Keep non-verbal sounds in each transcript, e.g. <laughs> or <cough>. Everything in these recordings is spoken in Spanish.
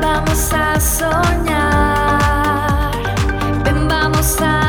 Vamos a soñar, ven vamos a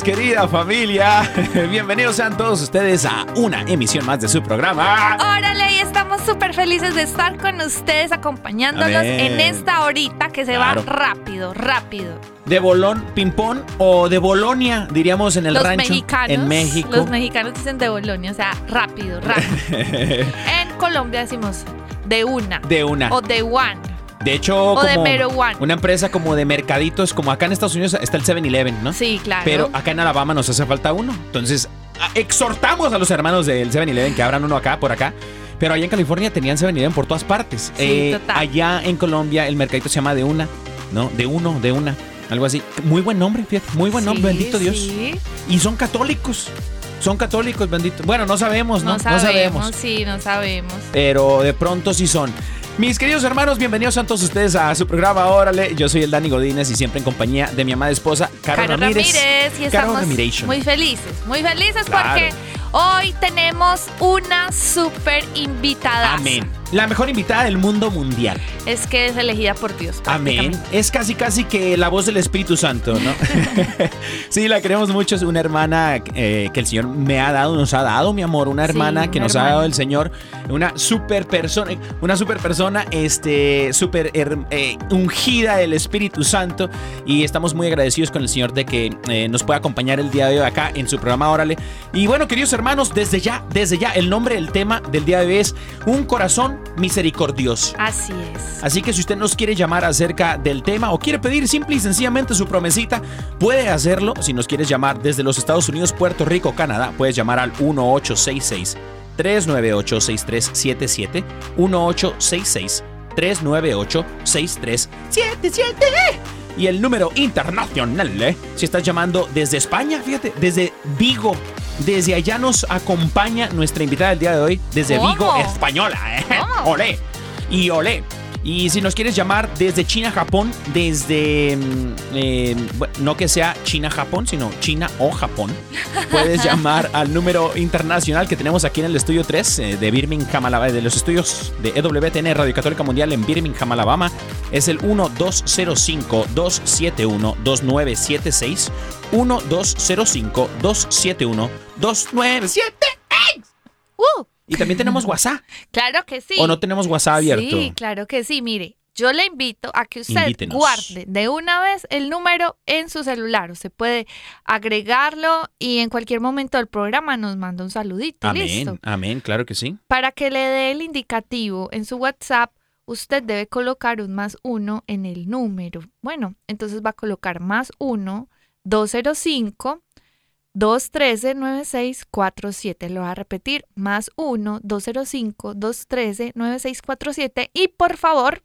Querida familia. <laughs> Bienvenidos sean todos ustedes a una emisión más de su programa. Órale, y estamos súper felices de estar con ustedes acompañándolos Amén. en esta horita que se Claro. va rápido, rápido. De Bolón, Pimpón o de Bolonia, diríamos en el los rancho. mexicanos, en México. los mexicanos dicen de Bolonia, o sea, rápido, rápido. <laughs> en Colombia decimos de una de una. o de one. De hecho, o como una empresa como de mercaditos, como acá en Estados Unidos está el 7-Eleven, ¿no? Sí, claro. Pero acá en Alabama nos hace falta uno. Entonces, exhortamos a los hermanos del 7-Eleven que abran uno acá, por acá. Pero allá en California tenían 7-Eleven por todas partes. Eh, total. Allá en Colombia el mercadito se llama de una, ¿no? De uno, de una. Algo así. Muy buen nombre, fíjate. Muy buen nombre, Sí, bendito Dios. sí. Y son católicos. Son católicos, bendito. Bueno, no sabemos, ¿no? No sabemos, sí, no sabemos. Pero de pronto sí son. Mis queridos hermanos, bienvenidos a todos ustedes a su programa Órale. Yo soy el Dani Godínez y siempre en compañía de mi amada esposa, Caro, Caro Ramírez. Ramírez, y Caro estamos muy felices, muy felices Claro. porque hoy tenemos una súper invitada. Amén. La mejor invitada del mundo mundial. Es que es elegida por Dios. Amén. Es casi casi que la voz del Espíritu Santo, ¿no? <laughs> sí, la queremos mucho. Es una hermana eh, que el Señor me ha dado, nos ha dado, mi amor. Una Sí, hermana que una nos ha dado el Señor. Una super persona, una super persona, este, super eh, ungida del Espíritu Santo. Y estamos muy agradecidos con el Señor de que eh, nos pueda acompañar el día de hoy acá en su programa Órale. Y bueno, queridos hermanos, desde ya, desde ya, el nombre del tema del día de hoy es Un corazón misericordioso. Así es. Así que si usted nos quiere llamar acerca del tema o quiere pedir simple y sencillamente su promesita, puede hacerlo. Si nos quieres llamar desde los Estados Unidos, Puerto Rico, Canadá, puedes llamar al 1866 398 6377 1866 398 6377 y el número internacional, ¿eh? Si estás llamando desde España, fíjate, desde Vigo, desde allá nos acompaña nuestra invitada del día de hoy, desde ¿Cómo? Vigo, española, ¿eh? ¿Cómo? Olé y olé. Y si nos quieres llamar desde China, Japón, desde. mm, eh, no que sea China, Japón, sino China o Japón, puedes <laughs> llamar al número internacional que tenemos aquí en el estudio 3 eh, de Birmingham, Alabama, de los estudios de EWTN Radio Católica Mundial en Birmingham, Alabama. Es el 1205-271-2976. 1205-271-2976. Uh, Y también tenemos <laughs> WhatsApp. claro que sí. ¿O no tenemos WhatsApp abierto? Sí, claro que sí. Mire, yo le invito a que usted Invítenos. guarde de una vez el número en su celular. Usted puede agregarlo y en cualquier momento del programa nos manda un saludito. Listo. Amén, amén, claro que sí. Para que le dé el indicativo en su WhatsApp, usted debe colocar un más uno en el número. Bueno, entonces va a colocar más uno, 205 213 9647. Lo voy a repetir, más uno, 205 213 9647. Y por favor,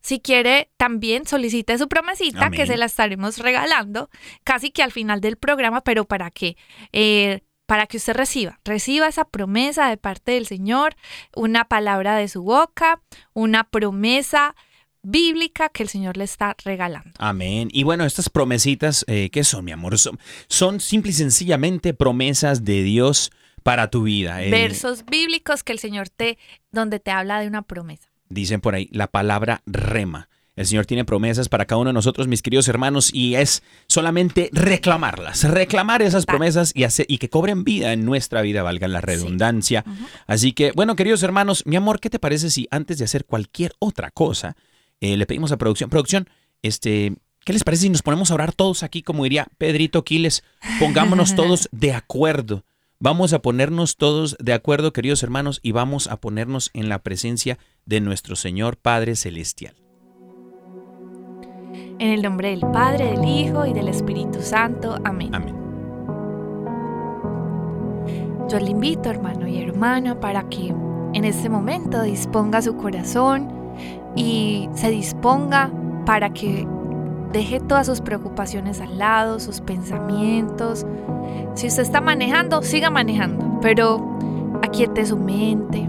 si quiere, también solicite su promesita que se la estaremos regalando casi que al final del programa, pero para que eh, para que usted reciba, reciba esa promesa de parte del Señor, una palabra de su boca, una promesa bíblica que el Señor le está regalando. Amén. Y bueno, estas promesitas, eh, ¿qué son, mi amor? Son, son simple y sencillamente promesas de Dios para tu vida. Eh, Versos bíblicos que el Señor te, donde te habla de una promesa. dicen por ahí, la palabra rema. El Señor tiene promesas para cada uno de nosotros, mis queridos hermanos, y es solamente reclamarlas, reclamar esas promesas y, hacer, y que cobren vida en nuestra vida, valga la redundancia. Así que, bueno, queridos hermanos, mi amor, ¿qué te parece si antes de hacer cualquier otra cosa, eh, le pedimos a producción, producción, este, ¿qué les parece si nos ponemos a orar todos aquí, como diría Pedrito Quiles, pongámonos <laughs> todos de acuerdo? Vamos a ponernos todos de acuerdo, queridos hermanos, y vamos a ponernos en la presencia de nuestro Señor Padre Celestial. En el nombre del Padre, del Hijo y del Espíritu Santo. Amén. Amén. Yo le invito, hermano y hermana, para que en este momento disponga su corazón y se disponga para que deje todas sus preocupaciones al lado, sus pensamientos. Si usted está manejando, siga manejando, pero aquiete su mente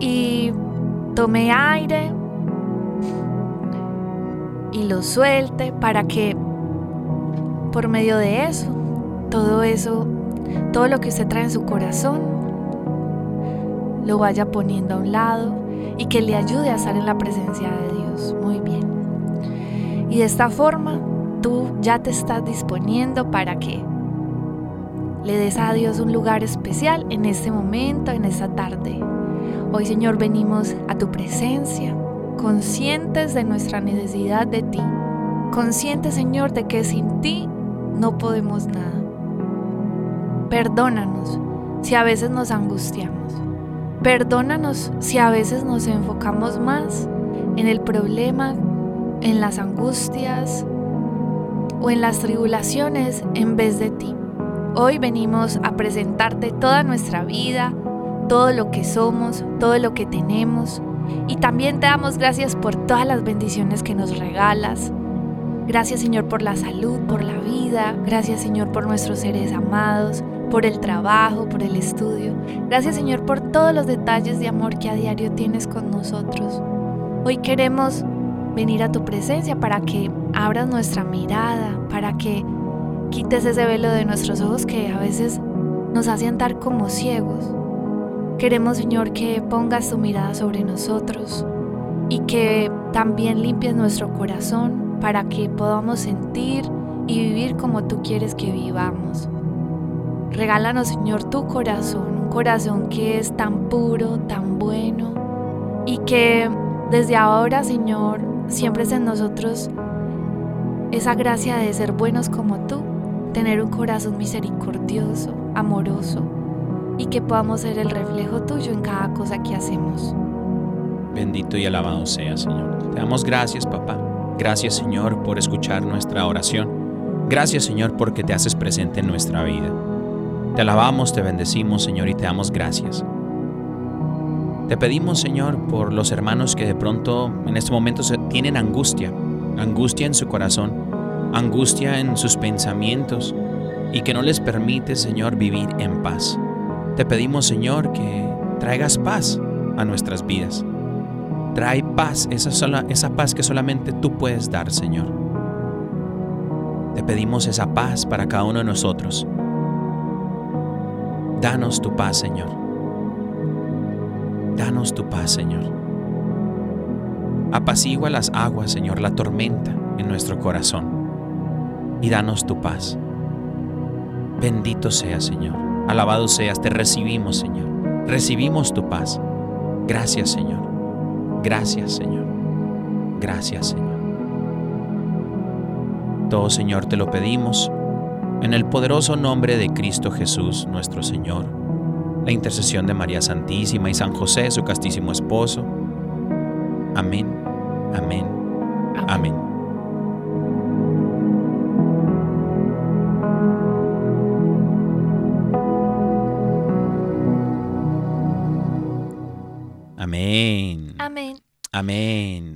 y tome aire y lo suelte para que por medio de eso, todo eso, todo lo que usted trae en su corazón, lo vaya poniendo a un lado y que le ayude a estar en la presencia de Dios. Muy bien. Y de esta forma, tú ya te estás disponiendo para que le des a Dios un lugar especial en este momento, en esta tarde. Hoy, Señor, venimos a tu presencia, conscientes de nuestra necesidad de ti, conscientes, Señor, de que sin ti no podemos nada. Perdónanos si a veces nos angustiamos. Perdónanos si a veces nos enfocamos más en el problema, en las angustias o en las tribulaciones en vez de ti. Hoy venimos a presentarte toda nuestra vida, todo lo que somos, todo lo que tenemos. Y también te damos gracias por todas las bendiciones que nos regalas. Gracias Señor por la salud, por la vida. Gracias Señor por nuestros seres amados, por el trabajo, por el estudio. Gracias Señor por todos los detalles de amor que a diario tienes con nosotros. Hoy queremos venir a tu presencia para que abras nuestra mirada, para que quites ese velo de nuestros ojos que a veces nos hace andar como ciegos. Queremos, Señor, que pongas tu mirada sobre nosotros y que también limpies nuestro corazón para que podamos sentir y vivir como tú quieres que vivamos. Regálanos, Señor, tu corazón, un corazón que es tan puro, tan bueno y que desde ahora, Señor, siempre es en nosotros esa gracia de ser buenos como tú, tener un corazón misericordioso, amoroso y que podamos ser el reflejo tuyo en cada cosa que hacemos. Bendito y alabado sea, Señor. Te damos gracias, papá. Gracias, Señor, por escuchar nuestra oración. Gracias, Señor, porque te haces presente en nuestra vida. Te alabamos, te bendecimos, Señor, y te damos gracias. Te pedimos, Señor, por los hermanos que de pronto en este momento tienen angustia, angustia en su corazón, angustia en sus pensamientos y que no les permite, Señor, vivir en paz. Te pedimos, Señor, que traigas paz a nuestras vidas. Trae paz, esa, esa paz que solamente tú puedes dar, Señor. Te pedimos esa paz para cada uno de nosotros. Danos tu paz, Señor. Danos tu paz, Señor. Apacigua las aguas, Señor, la tormenta en nuestro corazón. Y danos tu paz. Bendito seas, Señor. Alabado seas, te recibimos, Señor. Recibimos tu paz. Gracias, Señor. Gracias, Señor. Gracias, Señor. Todo, Señor, te lo pedimos en el poderoso nombre de Cristo Jesús, nuestro Señor. La intercesión de María Santísima y San José, su castísimo esposo. Amén, amén, amén. Amén. Amén. Amén.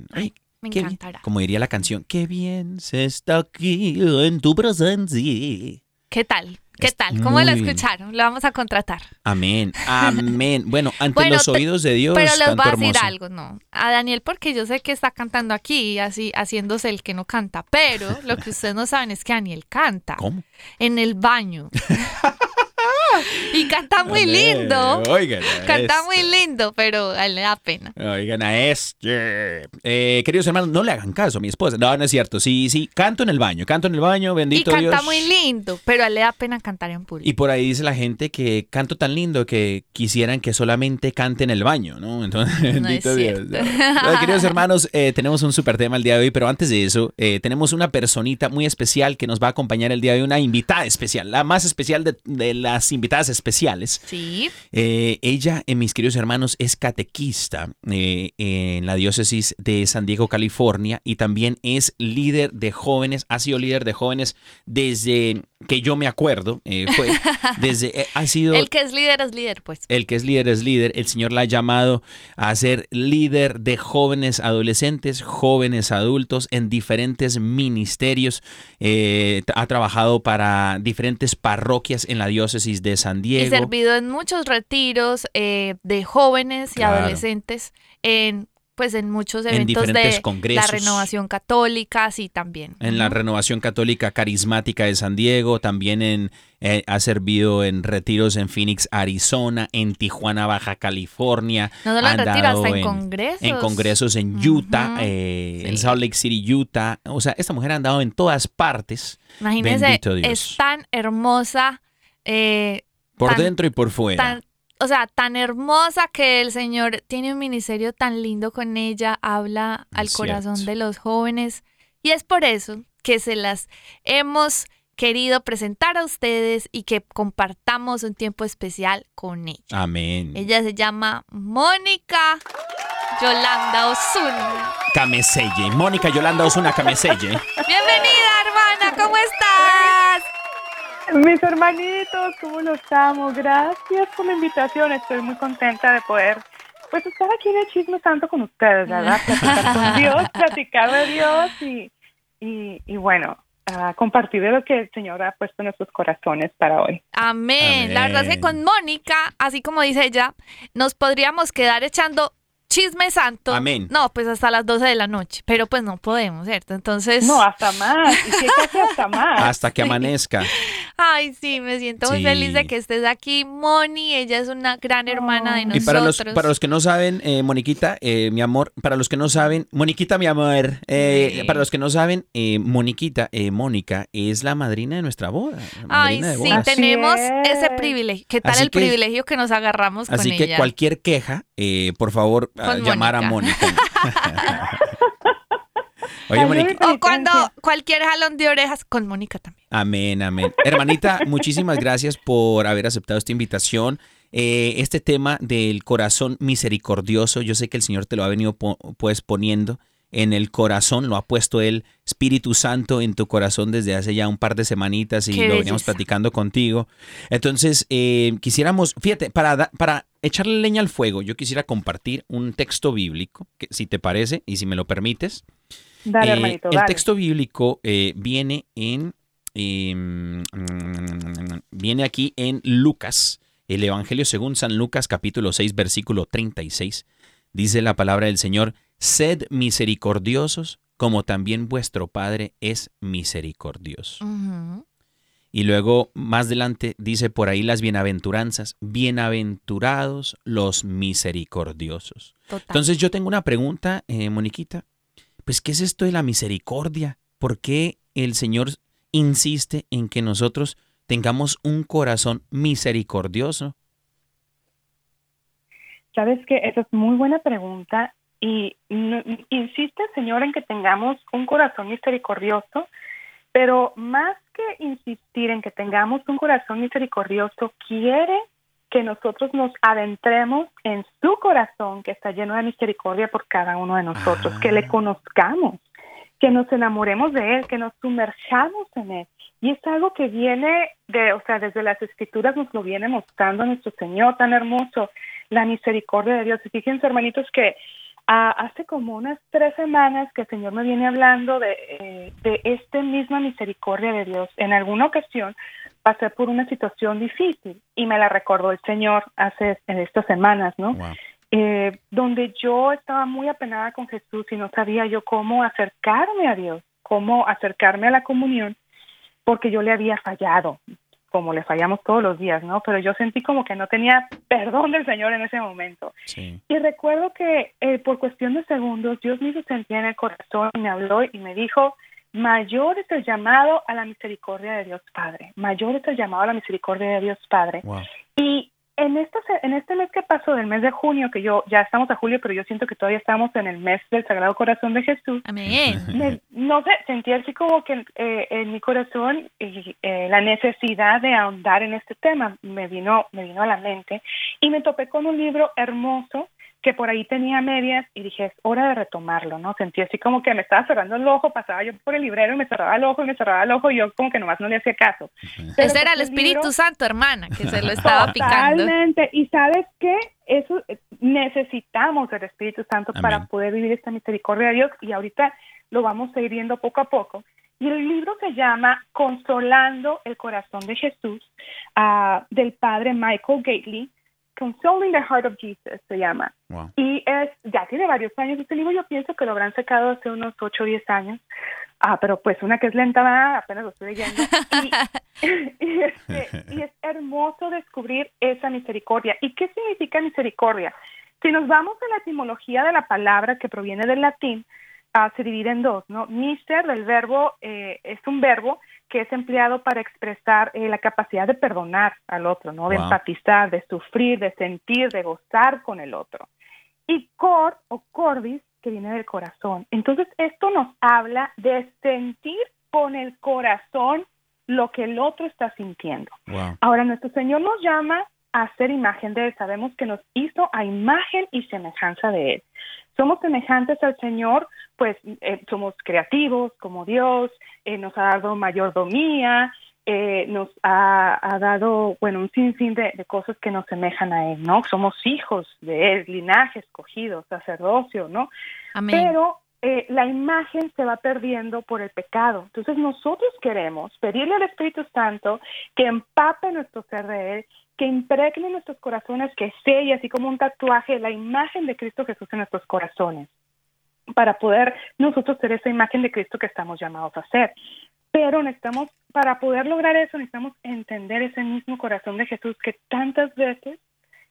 Me qué bien. encantará. Como diría la canción, qué bien se está aquí en tu presencia. ¿Qué tal? ¿Qué tal? ¿Cómo lo escucharon? Lo vamos a contratar. Amén, amén. Bueno, <laughs> ante Bueno, los oídos de Dios, Pero les voy a decir hermoso. algo, no. A Daniel, porque yo sé que está cantando aquí, así haciéndose el que no canta. Pero lo que ustedes no saben es que Daniel canta ¿Cómo? en el baño. <laughs> <laughs> y canta muy lindo. Oigan, Canta este. muy lindo, pero le da pena. Oigan a este. Eh, queridos hermanos, no le hagan caso a mi esposa. No, no es cierto. Sí, sí, canto en el baño, canto en el baño, Y bendito canta Dios. muy lindo, pero le da pena cantar en público. Y por ahí dice la gente que canto tan lindo que quisieran que solamente cante en el baño, ¿no? <laughs> Entonces, bendito Dios. <laughs> queridos hermanos, eh, tenemos un super tema el día de hoy, pero antes de eso, eh, tenemos una personita muy especial que nos va a acompañar el día de hoy, una invitada especial, la más especial de, de las invitadas especiales. Sí, Eh, ella, eh, mis queridos hermanos, es catequista eh, en la diócesis de San Diego, California, y también es líder de jóvenes, ha sido líder de jóvenes desde que yo me acuerdo, eh, fue <laughs> desde, eh, ha sido... el que es líder es líder, pues. El que es líder es líder. El Señor la ha llamado a ser líder de jóvenes adolescentes, jóvenes adultos en diferentes ministerios. Eh, ha trabajado para diferentes parroquias en la diócesis de San Y Diego. servido en muchos retiros eh, de jóvenes y Claro. adolescentes en pues en muchos En eventos de congresos. la renovación católica, sí también. En la. Renovación Católica Carismática de San Diego, también en, eh, ha servido en retiros en Phoenix, Arizona, en Tijuana, Baja California. No solo en hasta en congresos. En congresos en Utah, eh, en. Salt Lake City, Utah. O sea, esta mujer ha andado en todas partes, Imagínense, Bendito Dios. es tan hermosa, eh, por Tan- dentro y por fuera. tan, o sea, tan hermosa que el Señor tiene un ministerio tan lindo con ella, habla al corazón de los jóvenes y es por eso que se las hemos querido presentar a ustedes y que compartamos un tiempo especial con ella. Amén. Ella se llama Mónica Yolanda Osuna. Cameselle. Mónica Yolanda Osuna Cameselle. <laughs> Bienvenida, hermana, ¿cómo estás? Mis hermanitos, ¿cómo los amo? Gracias por la invitación. Estoy muy contenta de poder, pues, estar aquí en el Chisme Santo con ustedes, ¿verdad? <laughs> Platicar con Dios, platicar de Dios y, y, y bueno, compartir de lo que el Señor ha puesto en nuestros corazones para hoy. Amén. La verdad es que Amén. con Mónica, así como dice ella, nos podríamos quedar echando chisme santo. Amén. No, pues hasta las 12 de la noche, pero pues no podemos, ¿cierto? Entonces, No, hasta más. Y que casi hasta más. Hasta que amanezca. ay, sí, me siento muy feliz de que estés aquí, Moni. Ella es una gran hermana de Y nosotros. para los, para los que no saben, eh, Moniquita, eh, mi amor, para los que no saben, Moniquita, mi amor, eh, Sí. para los que no saben, eh, Moniquita, eh, Mónica, es la madrina de nuestra boda. Ay, de sí, bodas. Así tenemos es. ese privilegio. ¿Qué tal Así el que- privilegio que nos agarramos Así con que ella? cualquier queja, eh, por favor, a llamar a Mónica. <laughs> Oye, Mónica. O cuando cualquier jalón de orejas con Mónica también. Amén, amén. Hermanita, <laughs> muchísimas gracias por haber aceptado esta invitación. Eh, este tema del corazón misericordioso, yo sé que el Señor te lo ha venido po- pues poniendo en el corazón, lo ha puesto el Espíritu Santo en tu corazón desde hace ya un par de semanitas y Qué lo veníamos belleza. platicando contigo. Entonces, eh, quisiéramos, fíjate, para, para echarle leña al fuego, yo quisiera compartir un texto bíblico, que, si te parece y si me lo permites. Dale, Eh, hermanito, el dale. texto bíblico eh, viene en em, viene aquí en Lucas, el Evangelio según San Lucas capítulo 6 versículo 36. Dice la palabra del Señor, sed misericordiosos como también vuestro Padre es misericordioso. Y luego más adelante dice por ahí las bienaventuranzas, bienaventurados los misericordiosos. Total. Entonces yo tengo una pregunta, eh, Moniquita. Pues, ¿qué es esto de la misericordia? ¿Por qué el Señor insiste en que nosotros tengamos un corazón misericordioso? Sabes que esa es muy buena pregunta y no- insiste el Señor en que tengamos un corazón misericordioso, pero más que insistir en que tengamos un corazón misericordioso, quiere que nosotros nos adentremos en su corazón que está lleno de misericordia por cada uno de nosotros, Ah. que le conozcamos, que nos enamoremos de él, que nos sumerjamos en él. Y es algo que viene de, o sea, desde las escrituras nos lo viene mostrando nuestro Señor tan hermoso la misericordia de Dios. Y fíjense, hermanitos, que ah, hace como unas tres semanas que el Señor me viene hablando de, eh, de esta misma misericordia de Dios. En alguna ocasión pasé por una situación difícil y me la recordó el Señor hace en estas semanas, ¿no? Wow. Eh, donde yo estaba muy apenada con Jesús y no sabía yo cómo acercarme a Dios, cómo acercarme a la comunión, porque yo le había fallado, como le fallamos todos los días, ¿no? Pero yo sentí como que no tenía perdón del Señor en ese momento. Sí. Y recuerdo que eh, por cuestión de segundos Dios me hizo sentir en el corazón, me habló y me dijo, mayor es el llamado a la misericordia de Dios Padre, mayor es el llamado a la misericordia de Dios Padre. Wow. Y en este, en este mes que pasó, del mes de junio, que yo ya estamos a julio, pero yo siento que todavía estamos en el mes del Sagrado Corazón de Jesús, Amén. <laughs> me- no sé, sentí así como que eh, en mi corazón y, eh, la necesidad de ahondar en este tema me vino, me vino a la mente y me topé con un libro hermoso que por ahí tenía medias y dije, es hora de retomarlo, ¿no? Sentí así como que me estaba cerrando el ojo, pasaba yo por el librero y me cerraba el ojo y me cerraba el ojo y yo como que nomás no le hacía caso. Pero Ese era el Espíritu libro- Santo, hermana, que se lo estaba picando. Totalmente. Y sabes qué? Eso eh, necesitamos del Espíritu Santo Amén. para poder vivir esta misericordia de Dios y ahorita lo vamos a ir viendo poco a poco. Y el libro se llama Consolando el Corazón de Jesús ah, del padre Michael Gately. Consoling the Heart of Jesus se llama. Wow. Y es, ya tiene varios años. Este libro yo pienso que lo habrán sacado hace unos 8 o 10 años. Ah, pero pues una que es lenta, apenas lo estoy leyendo. Y, <laughs> y, y es hermoso descubrir esa misericordia. ¿Y qué significa misericordia? Si nos vamos a la etimología de la palabra que proviene del latín, ah, se divide en dos, ¿no? Mister, del verbo, eh, es un verbo que es empleado para expresar eh, la capacidad de perdonar al otro, ¿no? De Wow. empatizar, de sufrir, de sentir, de gozar con el otro. Y cor o cordis, que viene del corazón. Entonces, esto nos habla de sentir con el corazón lo que el otro está sintiendo. Wow. Ahora, nuestro Señor nos llama a ser imagen de Él. Sabemos que nos hizo a imagen y semejanza de Él. Somos semejantes al Señor, pues eh, somos creativos como Dios, eh, nos ha dado mayordomía, eh, nos ha, ha dado, bueno, un sinfín de, de cosas que nos semejan a Él, ¿no? Somos hijos de Él, linaje escogido, sacerdocio, ¿no? Amén. Pero eh, la imagen se va perdiendo por el pecado. Entonces nosotros queremos pedirle al Espíritu Santo que empape nuestro ser de Él, que impregne nuestros corazones, que selle así como un tatuaje la imagen de Cristo Jesús en nuestros corazones, para poder nosotros ser esa imagen de Cristo que estamos llamados a ser. Pero necesitamos, para poder lograr eso, necesitamos entender ese mismo corazón de Jesús que tantas veces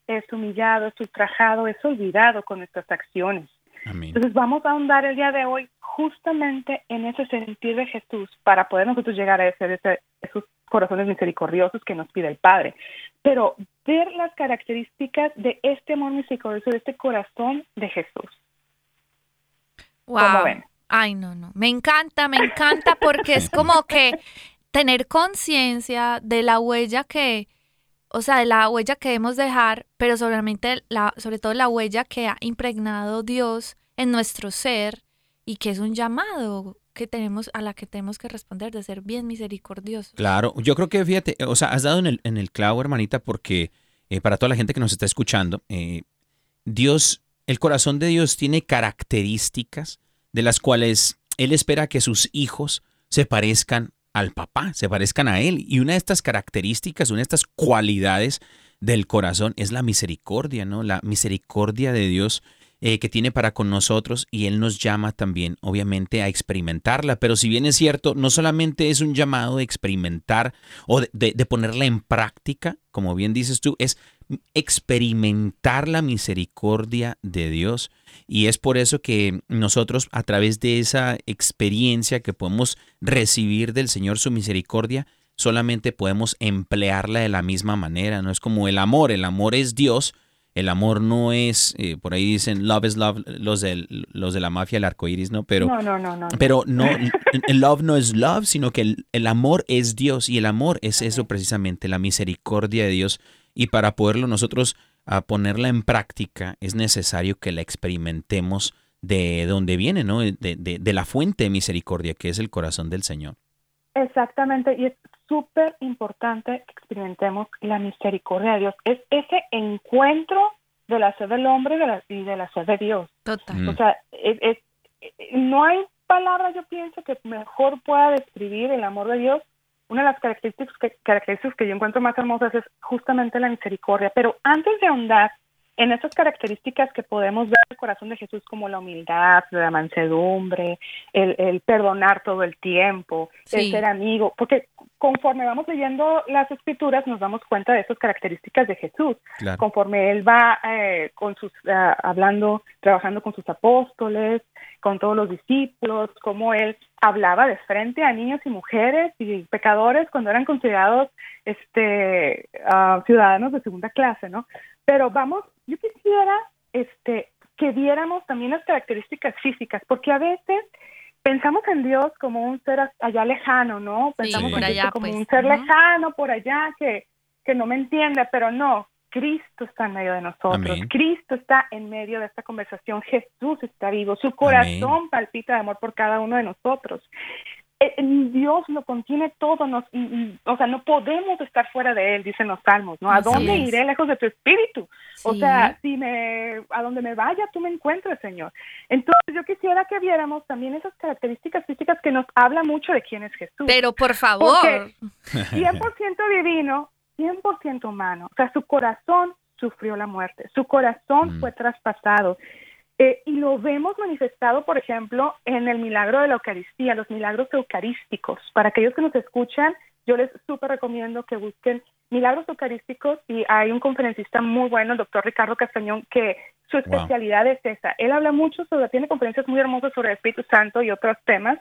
es humillado, es ultrajado, es olvidado con nuestras acciones. Amén. Entonces vamos a ahondar el día de hoy justamente en ese sentir de Jesús para poder nosotros llegar a ser ese, esos corazones misericordiosos que nos pide el Padre. Pero ver las características de este amor misericordioso, de este corazón de Jesús. Wow. Ay, no, no. Me encanta, me encanta porque es como que tener conciencia de la huella que, o sea, de la huella que debemos dejar, pero solamente la, sobre todo la huella que ha impregnado Dios en nuestro ser y que es un llamado que tenemos, a la que tenemos que responder de ser bien misericordiosos. Claro, yo creo que fíjate, o sea, has dado en el, en el clavo, hermanita, porque eh, para toda la gente que nos está escuchando, eh, Dios, el corazón de Dios tiene características de las cuales Él espera que sus hijos se parezcan al papá, se parezcan a Él. Y una de estas características, una de estas cualidades del corazón es la misericordia, ¿no? La misericordia de Dios eh, que tiene para con nosotros y Él nos llama también, obviamente, a experimentarla. Pero si bien es cierto, no solamente es un llamado de experimentar o de, ponerla en práctica, como bien dices tú, es experimentar la misericordia de Dios. Y es por eso que nosotros, a través de esa experiencia que podemos recibir del Señor su misericordia, solamente podemos emplearla de la misma manera. No es como el amor, el amor es Dios. El amor no es, eh, por ahí dicen love is love, los, del, los de la mafia, el arco iris, ¿no? Pero, no, no, no, no. pero no, el love no es love, sino que el, el amor es Dios y el amor es eso precisamente, la misericordia de Dios. Y para poderlo nosotros a ponerla en práctica es necesario que la experimentemos de donde viene, ¿no? De, de- de la fuente de misericordia que es el corazón del Señor. Exactamente, y es súper importante que experimentemos la misericordia de Dios. Es ese encuentro de la sed del hombre y de la, y de la sed de Dios. Total. Mm. O sea, es, es- no hay palabra, yo pienso, que mejor pueda describir el amor de Dios una de las características que, características que yo encuentro más hermosas es justamente la misericordia. Pero antes de ahondar en esas características que podemos ver el corazón de Jesús como la humildad, la mansedumbre, el, el perdonar todo el tiempo, el ser amigo, porque conforme vamos leyendo las escrituras nos damos cuenta de esas características de Jesús. Claro. Conforme él va eh, con sus ah, hablando, trabajando con sus apóstoles, con todos los discípulos, cómo él hablaba de frente a niños y mujeres y pecadores cuando eran considerados este ah, ciudadanos de segunda clase, ¿no? Pero vamos, yo quisiera este que viéramos también las características físicas, porque a veces pensamos en Dios como un ser allá lejano, ¿no? Pensamos en como pues. un ser lejano por allá que, que no me entiende, pero no, Cristo está en medio de nosotros, Amén. Cristo está en medio de esta conversación, Jesús está vivo, su corazón palpita de amor por cada uno de nosotros. Eh, eh, Dios lo contiene todo, nos, y- y- o sea, no podemos estar fuera de Él, dicen los salmos, ¿no? ¿A dónde iré lejos de tu espíritu? O sea, si me, a donde me vaya, tú me encuentres, Señor. Entonces, yo quisiera que viéramos también esas características físicas que nos habla mucho de quién es Jesús. Pero por favor. Porque <laughs> 100% divino, 100% humano. O sea, su corazón sufrió la muerte, su corazón Mm. fue traspasado. Eh, y lo vemos manifestado, por ejemplo, en el milagro de la Eucaristía, los milagros eucarísticos. Para aquellos que nos escuchan, yo les súper recomiendo que busquen milagros eucarísticos y hay un conferencista muy bueno, el doctor Ricardo Castañón, que su Wow. especialidad es esa. Él habla mucho sobre, tiene conferencias muy hermosas sobre el Espíritu Santo y otros temas,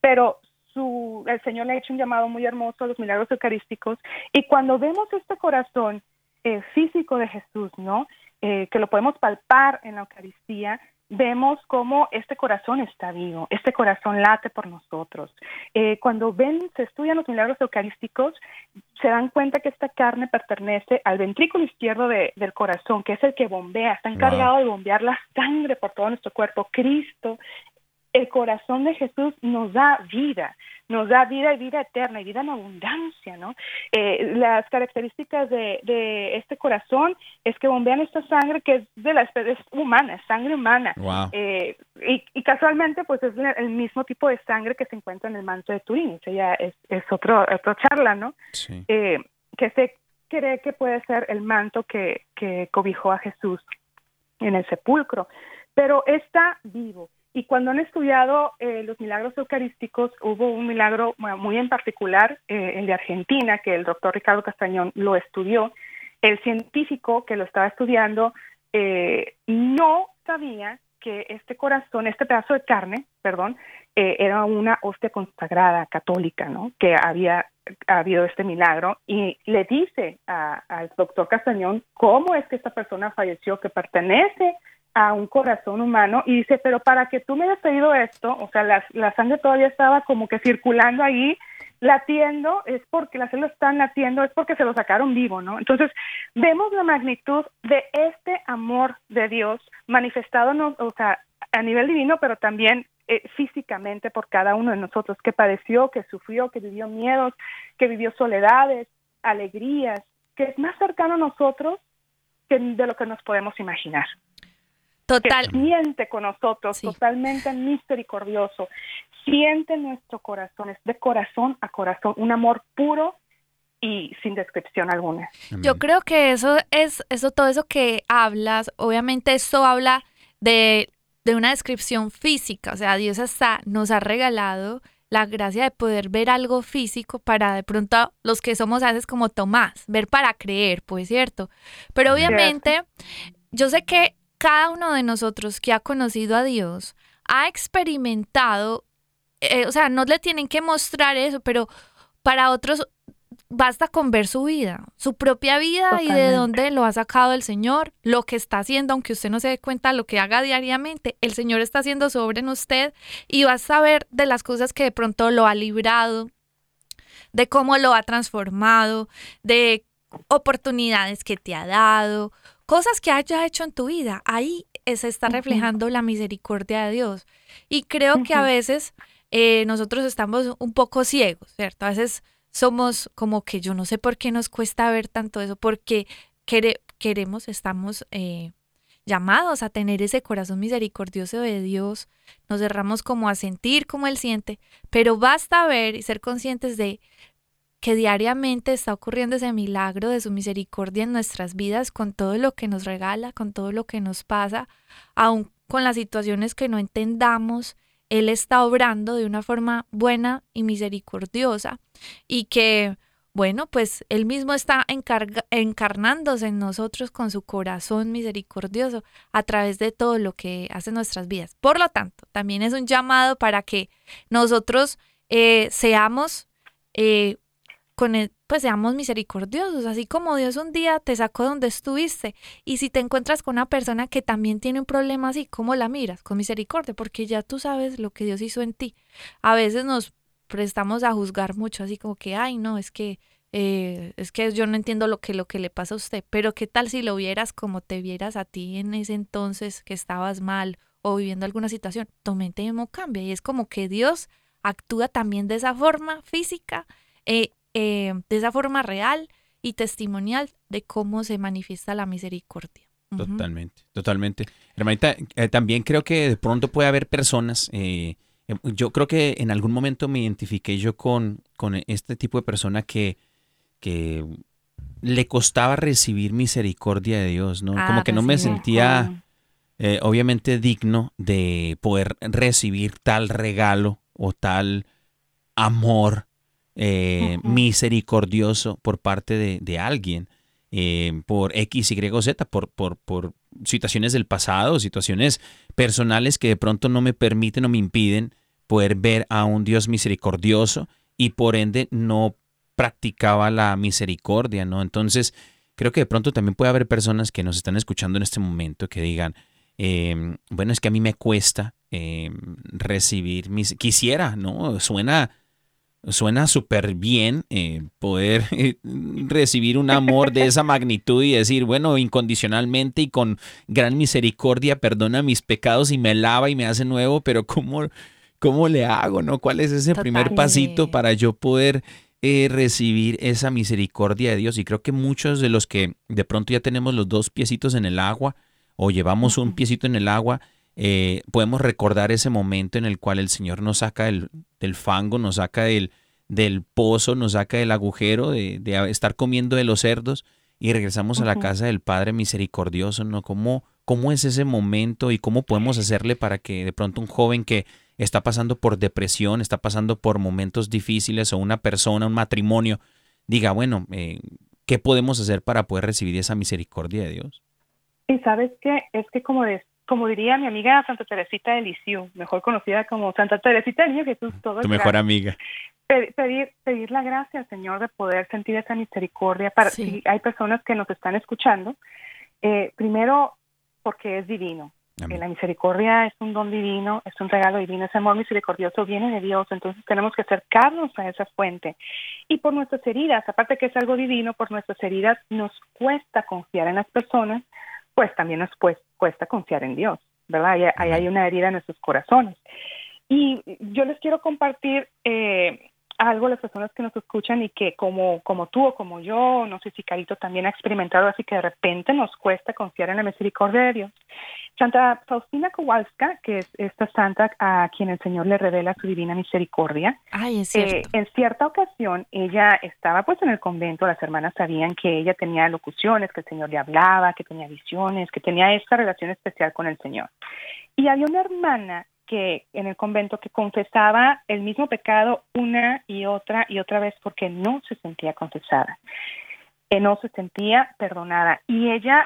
pero su, el Señor le ha hecho un llamado muy hermoso a los milagros eucarísticos y cuando vemos este corazón eh, físico de Jesús, ¿no? Eh, que lo podemos palpar en la Eucaristía, vemos cómo este corazón está vivo, este corazón late por nosotros. Eh, cuando ven, se estudian los milagros eucarísticos, se dan cuenta que esta carne pertenece al ventrículo izquierdo de- del corazón, que es el que bombea, está encargado de bombear la sangre por todo nuestro cuerpo. Cristo, el corazón de Jesús nos da vida, nos da vida y vida eterna y vida en abundancia, ¿no? Eh, las características de, de este corazón es que bombean esta sangre que es de la especie es humana, sangre humana. Wow. Eh, y, y casualmente, pues es el mismo tipo de sangre que se encuentra en el manto de Turín. Esa ya es, es otro, otra charla, ¿no? Sí. eh, que se cree que puede ser el manto que, que cobijó a Jesús en el sepulcro, pero está vivo. Y cuando han estudiado eh, los milagros eucarísticos, hubo un milagro muy en particular, eh, el de Argentina, que el doctor Ricardo Castañón lo estudió. El científico que lo estaba estudiando eh, no sabía que este corazón, este pedazo de carne, perdón, eh, era una hostia consagrada católica, ¿no? Que había ha habido este milagro y le dice al doctor Castañón cómo es que esta persona falleció, que pertenece a un corazón humano y dice, pero para que tú me hayas pedido esto, o sea, la, sangre todavía estaba como que circulando ahí, latiendo, es porque las células están latiendo, es porque se lo sacaron vivo, ¿no? Entonces, vemos la magnitud de este amor de Dios manifestado, o sea, a nivel divino, pero también eh, físicamente por cada uno de nosotros, que padeció, que sufrió, que vivió miedos, que vivió soledades, alegrías, que es más cercano a nosotros que de lo que nos podemos imaginar. Total. Que siente con nosotros, Sí. totalmente misericordioso, siente nuestro corazón, es de corazón a corazón, un amor puro y sin descripción alguna. Yo creo que eso es, eso, todo eso que hablas, obviamente esto habla de, de una descripción física, o sea, Dios hasta nos ha regalado la gracia de poder ver algo físico para de pronto los que somos a veces como Tomás, ver para creer, pues cierto. Pero obviamente yo sé que cada uno de nosotros que ha conocido a Dios ha experimentado, eh, o sea, no le tienen que mostrar eso, pero para otros basta con ver su vida, su propia vida y de dónde lo ha sacado el Señor, lo que está haciendo, aunque usted no se dé cuenta lo que haga diariamente, el Señor está haciendo sobre en usted y va a saber de las cosas que de pronto lo ha librado, de cómo lo ha transformado, de oportunidades que te ha dado, cosas que haya hecho en tu vida. Ahí eh, se está reflejando la misericordia de Dios. Y creo que a veces eh, nosotros estamos un poco ciegos, ¿cierto? A veces somos como que yo no sé por qué nos cuesta ver tanto eso, porque quere- queremos, estamos eh, llamados a tener ese corazón misericordioso de Dios, nos cerramos como a sentir como Él siente, pero basta ver y ser conscientes de que diariamente está ocurriendo ese milagro de su misericordia en nuestras vidas con todo lo que nos regala, con todo lo que nos pasa, aun con las situaciones que no entendamos, Él está obrando de una forma buena y misericordiosa y que, bueno, pues Él mismo está encarnándose en nosotros con su corazón misericordioso a través de todo lo que hace nuestras vidas. Por lo tanto, también es un llamado para que nosotros eh, seamos eh, con pues seamos misericordiosos, así como Dios un día te sacó donde estuviste y si te encuentras con una persona que también tiene un problema así, ¿cómo la miras? Con misericordia, porque ya tú sabes lo que Dios hizo en ti. A veces nos prestamos a juzgar mucho, así como que, ay, no, es que eh, es que yo no entiendo lo que, lo que le pasa a usted, pero qué tal si lo vieras como te vieras a ti en ese entonces que estabas mal o viviendo alguna situación, tu mente cambia y es como que Dios actúa también de esa forma física eh, eh, de esa forma real y testimonial de cómo se manifiesta la misericordia. Totalmente, totalmente. Hermanita, eh, también creo que de pronto puede haber personas, eh, em, yo creo que en algún momento me identifiqué yo con, con este tipo de persona que, que le costaba recibir misericordia de Dios, ¿no? Como que no me sentía obviamente digno de poder recibir tal regalo o tal amor eh, misericordioso por parte de, alguien, eh, por X, Y o Z, por, por, por situaciones del pasado, situaciones personales que de pronto no me permiten o me impiden poder ver a un Dios misericordioso y por ende no practicaba la misericordia, ¿no? Entonces, creo que de pronto también puede haber personas que nos están escuchando en este momento que digan, em, bueno, es que a mí me cuesta em, recibir mis... Quisiera, ¿no? Suena Suena súper bien eh, poder eh, recibir un amor de esa magnitud y decir, bueno, incondicionalmente y con gran misericordia perdona mis pecados y me lava y me hace nuevo, pero ¿cómo, cómo le hago? ¿no? ¿Cuál es ese primer pasito para yo poder eh, recibir esa misericordia de Dios? Y creo que muchos de los que de pronto ya tenemos los dos piecitos en el agua o llevamos un piecito en el agua, eh, podemos recordar ese momento en el cual el Señor nos saca del, fango, nos saca del, del, pozo, nos saca del agujero, de, estar comiendo de los cerdos y regresamos a la casa del Padre misericordioso, ¿no? ¿Cómo, ¿Cómo es ese momento y cómo podemos hacerle para que de pronto un joven que está pasando por depresión, está pasando por momentos difíciles o una persona, un matrimonio, diga, bueno, eh, ¿qué podemos hacer para poder recibir esa misericordia de Dios? Y sabes qué, es que como, de, como diría mi amiga Santa Teresita de Lisieux, mejor conocida como Santa Teresita del Niño Jesús, todo tu mejor amiga. Pedir, pedir la gracia, Señor, de poder sentir esa misericordia para si hay personas que nos están escuchando. Eh, primero, porque es divino. Eh, la misericordia es un don divino, es un regalo divino, ese amor misericordioso viene de Dios, entonces tenemos que acercarnos a esa fuente. Y por nuestras heridas, aparte que es algo divino, por nuestras heridas nos cuesta confiar en las personas, pues también nos cuesta confiar en Dios, ¿verdad? Ahí, hay una herida en nuestros corazones. Y yo les quiero compartir eh, algo las personas que nos escuchan y que como, como tú o como yo, no sé si Carito también ha experimentado, así que de repente nos cuesta confiar en la misericordia de Dios. Santa Faustina Kowalska, que es esta santa a quien el Señor le revela su divina misericordia. Ay, es eh, en cierta ocasión ella estaba pues en el convento, las hermanas sabían que ella tenía locuciones, que el Señor le hablaba, que tenía visiones, que tenía esta relación especial con el Señor. Y había una hermana que en el convento que confesaba el mismo pecado una y otra y otra vez porque no se sentía confesada, que no se sentía perdonada y ella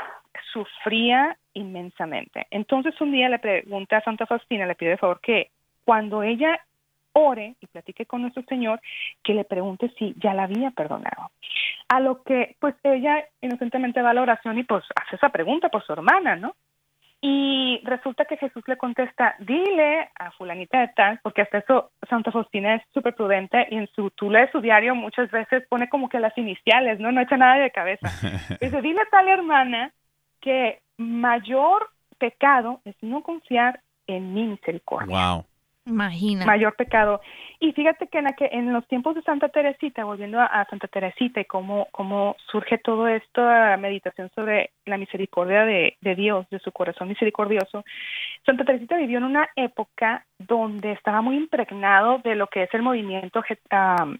sufría inmensamente. Entonces un día le pregunté a Santa Faustina, le pido de favor que cuando ella ore y platique con nuestro Señor, que le pregunte si ya la había perdonado. A lo que pues ella inocentemente va a la oración y pues hace esa pregunta por su hermana, ¿no? Y resulta que Jesús le contesta, dile a fulanita de tal, porque hasta eso Santa Faustina es súper prudente y en su, tú lees su diario muchas veces pone como que las iniciales, ¿no? No echa nada de cabeza. <laughs> Dice, dile a tal hermana que mayor pecado es no confiar en mi misericordia. Wow. Imagina. Mayor pecado. Y fíjate que en, en los tiempos de Santa Teresita, volviendo a, Santa Teresita y cómo, cómo surge todo esto, meditación sobre la misericordia de, Dios, de su corazón misericordioso, Santa Teresita vivió en una época donde estaba muy impregnado de lo que es el movimiento um,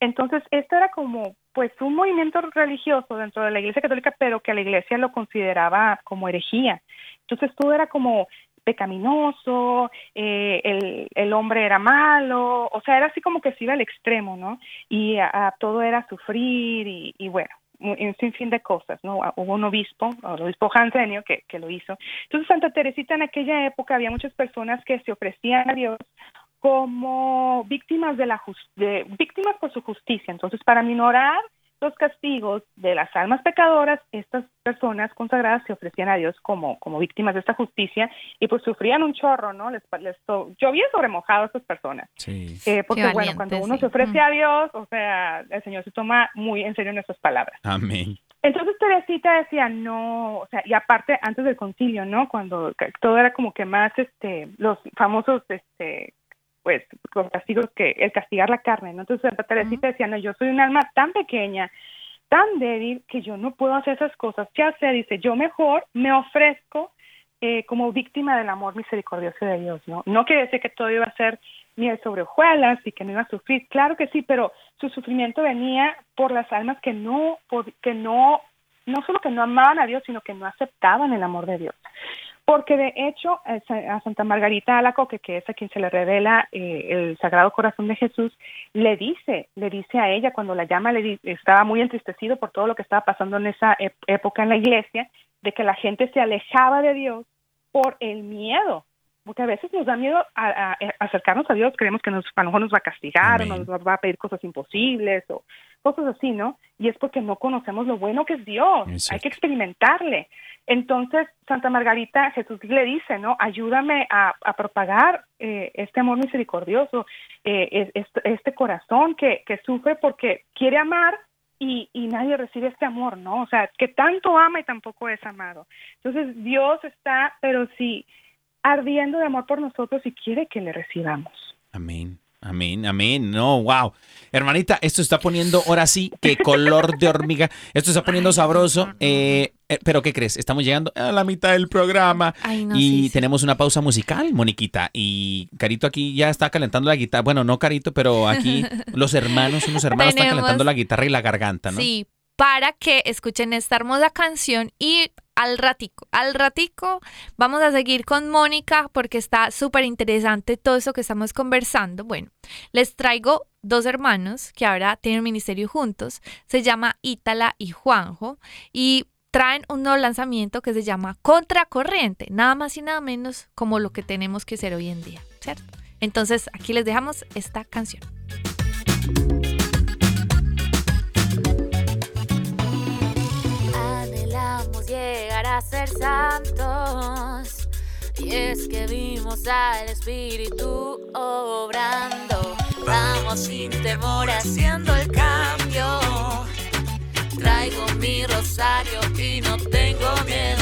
Entonces, esto era como, pues, un movimiento religioso dentro de la Iglesia Católica, pero que la Iglesia lo consideraba como herejía. Entonces, todo era como pecaminoso, eh, el, el, hombre era malo, o sea, era así como que se iba al extremo, ¿no? Y a, todo era sufrir y, y bueno, un sinfín de cosas, ¿no? Hubo un obispo, el obispo Jansenio, que, que lo hizo. Entonces, Santa Teresita en aquella época había muchas personas que se ofrecían a Dios como víctimas de la de, víctimas por su justicia. Entonces, para minorar los castigos de las almas pecadoras, estas personas consagradas se ofrecían a Dios como, como víctimas de esta justicia y pues sufrían un chorro, ¿no? Les, les llovía sobre mojado a estas personas. Sí. Eh, porque bueno, cuando uno se ofrece a Dios, o sea, el Señor se toma muy en serio nuestras palabras. Amén. Entonces Teresita decía, no, o sea, y aparte antes del concilio, ¿no? Cuando todo era como que más, este, los famosos, este, pues los castigos que el castigar la carne, ¿no? Entonces Santa Teresita decía, no, yo soy un alma tan pequeña, tan débil que yo no puedo hacer esas cosas. Ya sea, dice, yo mejor me ofrezco eh, como víctima del amor misericordioso de Dios, ¿no? No quiere decir que todo iba a ser miel sobre hojuelas y que no iba a sufrir, claro que sí, pero su sufrimiento venía por las almas que no, por, que no, no solo que no amaban a Dios, sino que no aceptaban el amor de Dios porque de hecho a Santa Margarita Alacoque, que es a quien se le revela eh, el Sagrado Corazón de Jesús, le dice, le dice a ella cuando la llama, le estaba muy entristecido por todo lo que estaba pasando en esa época en la iglesia, de que la gente se alejaba de Dios por el miedo, porque a veces nos da miedo a, acercarnos a Dios, creemos que nos, a lo mejor nos va a castigar, o nos va a pedir cosas imposibles, o cosas así, ¿no? Y es porque no conocemos lo bueno que es Dios, hay que experimentarle. Entonces, Santa Margarita, Jesús le dice, ¿no? Ayúdame a, propagar eh, este amor misericordioso, eh, este, corazón que, que sufre porque quiere amar y, y, nadie recibe este amor, ¿no? O sea, que tanto ama y tampoco es amado. Entonces, Dios está, pero sí, ardiendo de amor por nosotros y quiere que le recibamos. Amén. Amén, amén. No, wow. Hermanita, esto está poniendo, ahora sí, que color de hormiga. Esto está poniendo sabroso. Eh, eh, pero ¿qué crees? Estamos llegando a la mitad del programa y tenemos una pausa musical, Moniquita. Y Carito aquí ya está calentando la guitarra. Bueno, no Carito, pero aquí <laughs> los hermanos, unos hermanos están calentando la guitarra y la garganta, ¿no? Sí, para que escuchen esta hermosa canción y al ratico, al ratico vamos a seguir con Mónica porque está súper interesante todo eso que estamos conversando. Bueno, les traigo dos hermanos que ahora tienen ministerio juntos, se llama Ítala y Juanjo y traen un nuevo lanzamiento que se llama Contracorriente, nada más y nada menos como lo que tenemos que ser hoy en día, ¿cierto? Entonces aquí les dejamos esta canción. Llegar a ser santos. Y es que vimos al Espíritu obrando. Vamos sin temor haciendo el cambio. Traigo mi rosario y no tengo miedo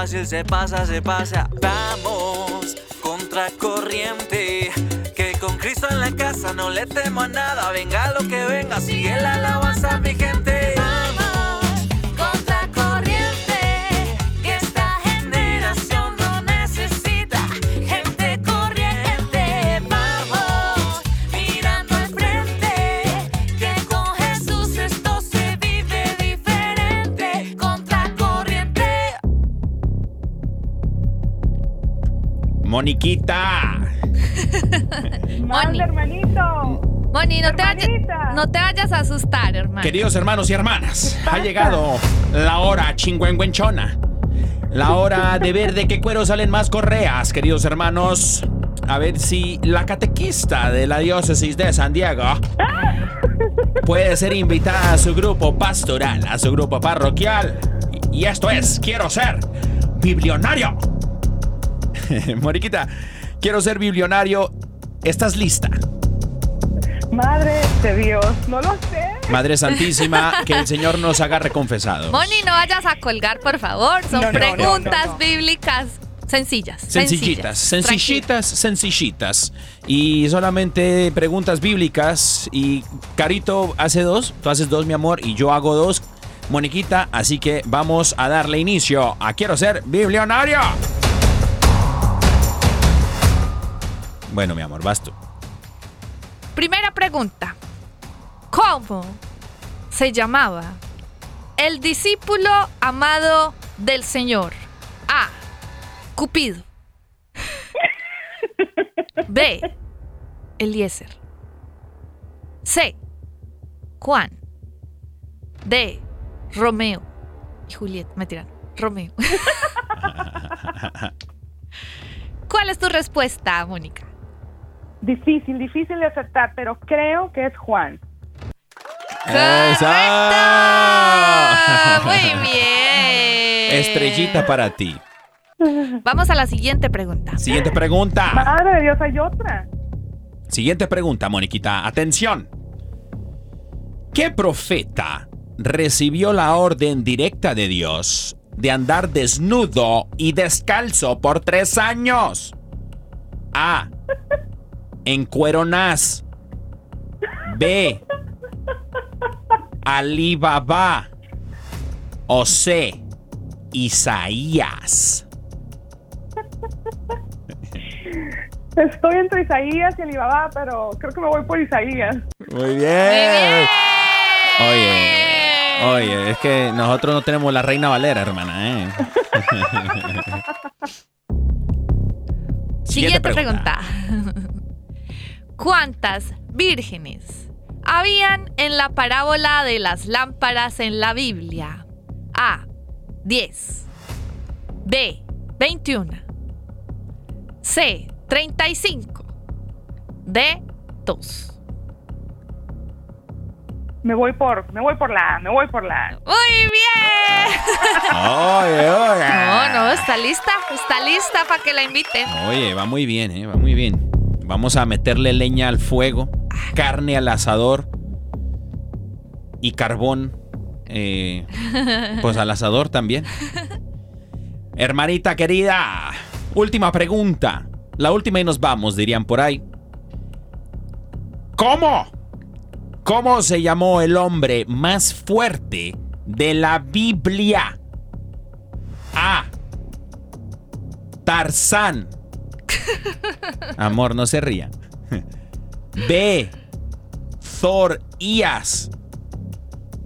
fácil se pasa, se pasa. Vamos, contra corriente. Que con Cristo en la casa no le temo a nada. Moniquita. <laughs> Mande, hermanito. Moni, no te, vayas, Hermanita. no te vayas a asustar, hermano. Queridos hermanos y hermanas, ha llegado la hora chingüengüenchona. La hora de ver de qué cuero salen más correas, queridos hermanos. A ver si la catequista de la diócesis de San Diego <laughs> puede ser invitada a su grupo pastoral, a su grupo parroquial. Y esto es, quiero ser biblionario. <laughs> Moriquita, quiero ser biblionario. ¿Estás lista? Madre de Dios, no lo sé. Madre Santísima, que el Señor nos haga reconfesados. Moni, no vayas a colgar, por favor. Son No, no, no, preguntas no, no. bíblicas sencillas. Sencillitas, sencillitas, sencillitas. Y solamente preguntas bíblicas. Y Carito hace dos, tú haces dos, mi amor, y yo hago dos. Moniquita, así que vamos a darle inicio a Quiero ser biblionario. Bueno, mi amor, vas tú. Primera pregunta. ¿Cómo se llamaba el discípulo amado del Señor? A. Cupido. B. Eliezer. C. Juan. D. Romeo. Y Julieta. Me tiran. Romeo. <laughs> ¿Cuál es tu respuesta, Mónica? Difícil, difícil de aceptar, pero creo que es Juan. ¡Correcto! Muy bien. Estrellita para ti. Vamos a la siguiente pregunta. Siguiente pregunta. Madre de Dios, hay otra. Siguiente pregunta, Moniquita. Atención. ¿Qué profeta recibió la orden directa de Dios de andar desnudo y descalzo por tres años? A. En Cueronás. B. Alibaba. O C. Isaías. Estoy entre Isaías y Alibaba, pero creo que me voy por Isaías. Muy bien. Oye, oye, es que nosotros no tenemos la reina Valera, hermana, ¿eh? <laughs> Siguiente pregunta. ¿Cuántas vírgenes habían en la parábola de las lámparas en la Biblia? A. 10. B. 21. C. 35. D. 2. Me voy por, me voy por la me voy por la. ¡Muy bien! Oye, oye. No, no, está lista. Está lista para que la inviten. Oye, va muy bien, ¿eh? Va muy bien. Vamos a meterle leña al fuego, carne al asador y carbón, eh, <laughs> pues al asador también. Hermanita querida, última pregunta. La última y nos vamos, dirían por ahí. ¿Cómo? ¿Cómo se llamó el hombre más fuerte de la Biblia? A. Tarzán. Amor, no se ría. B. Thorías.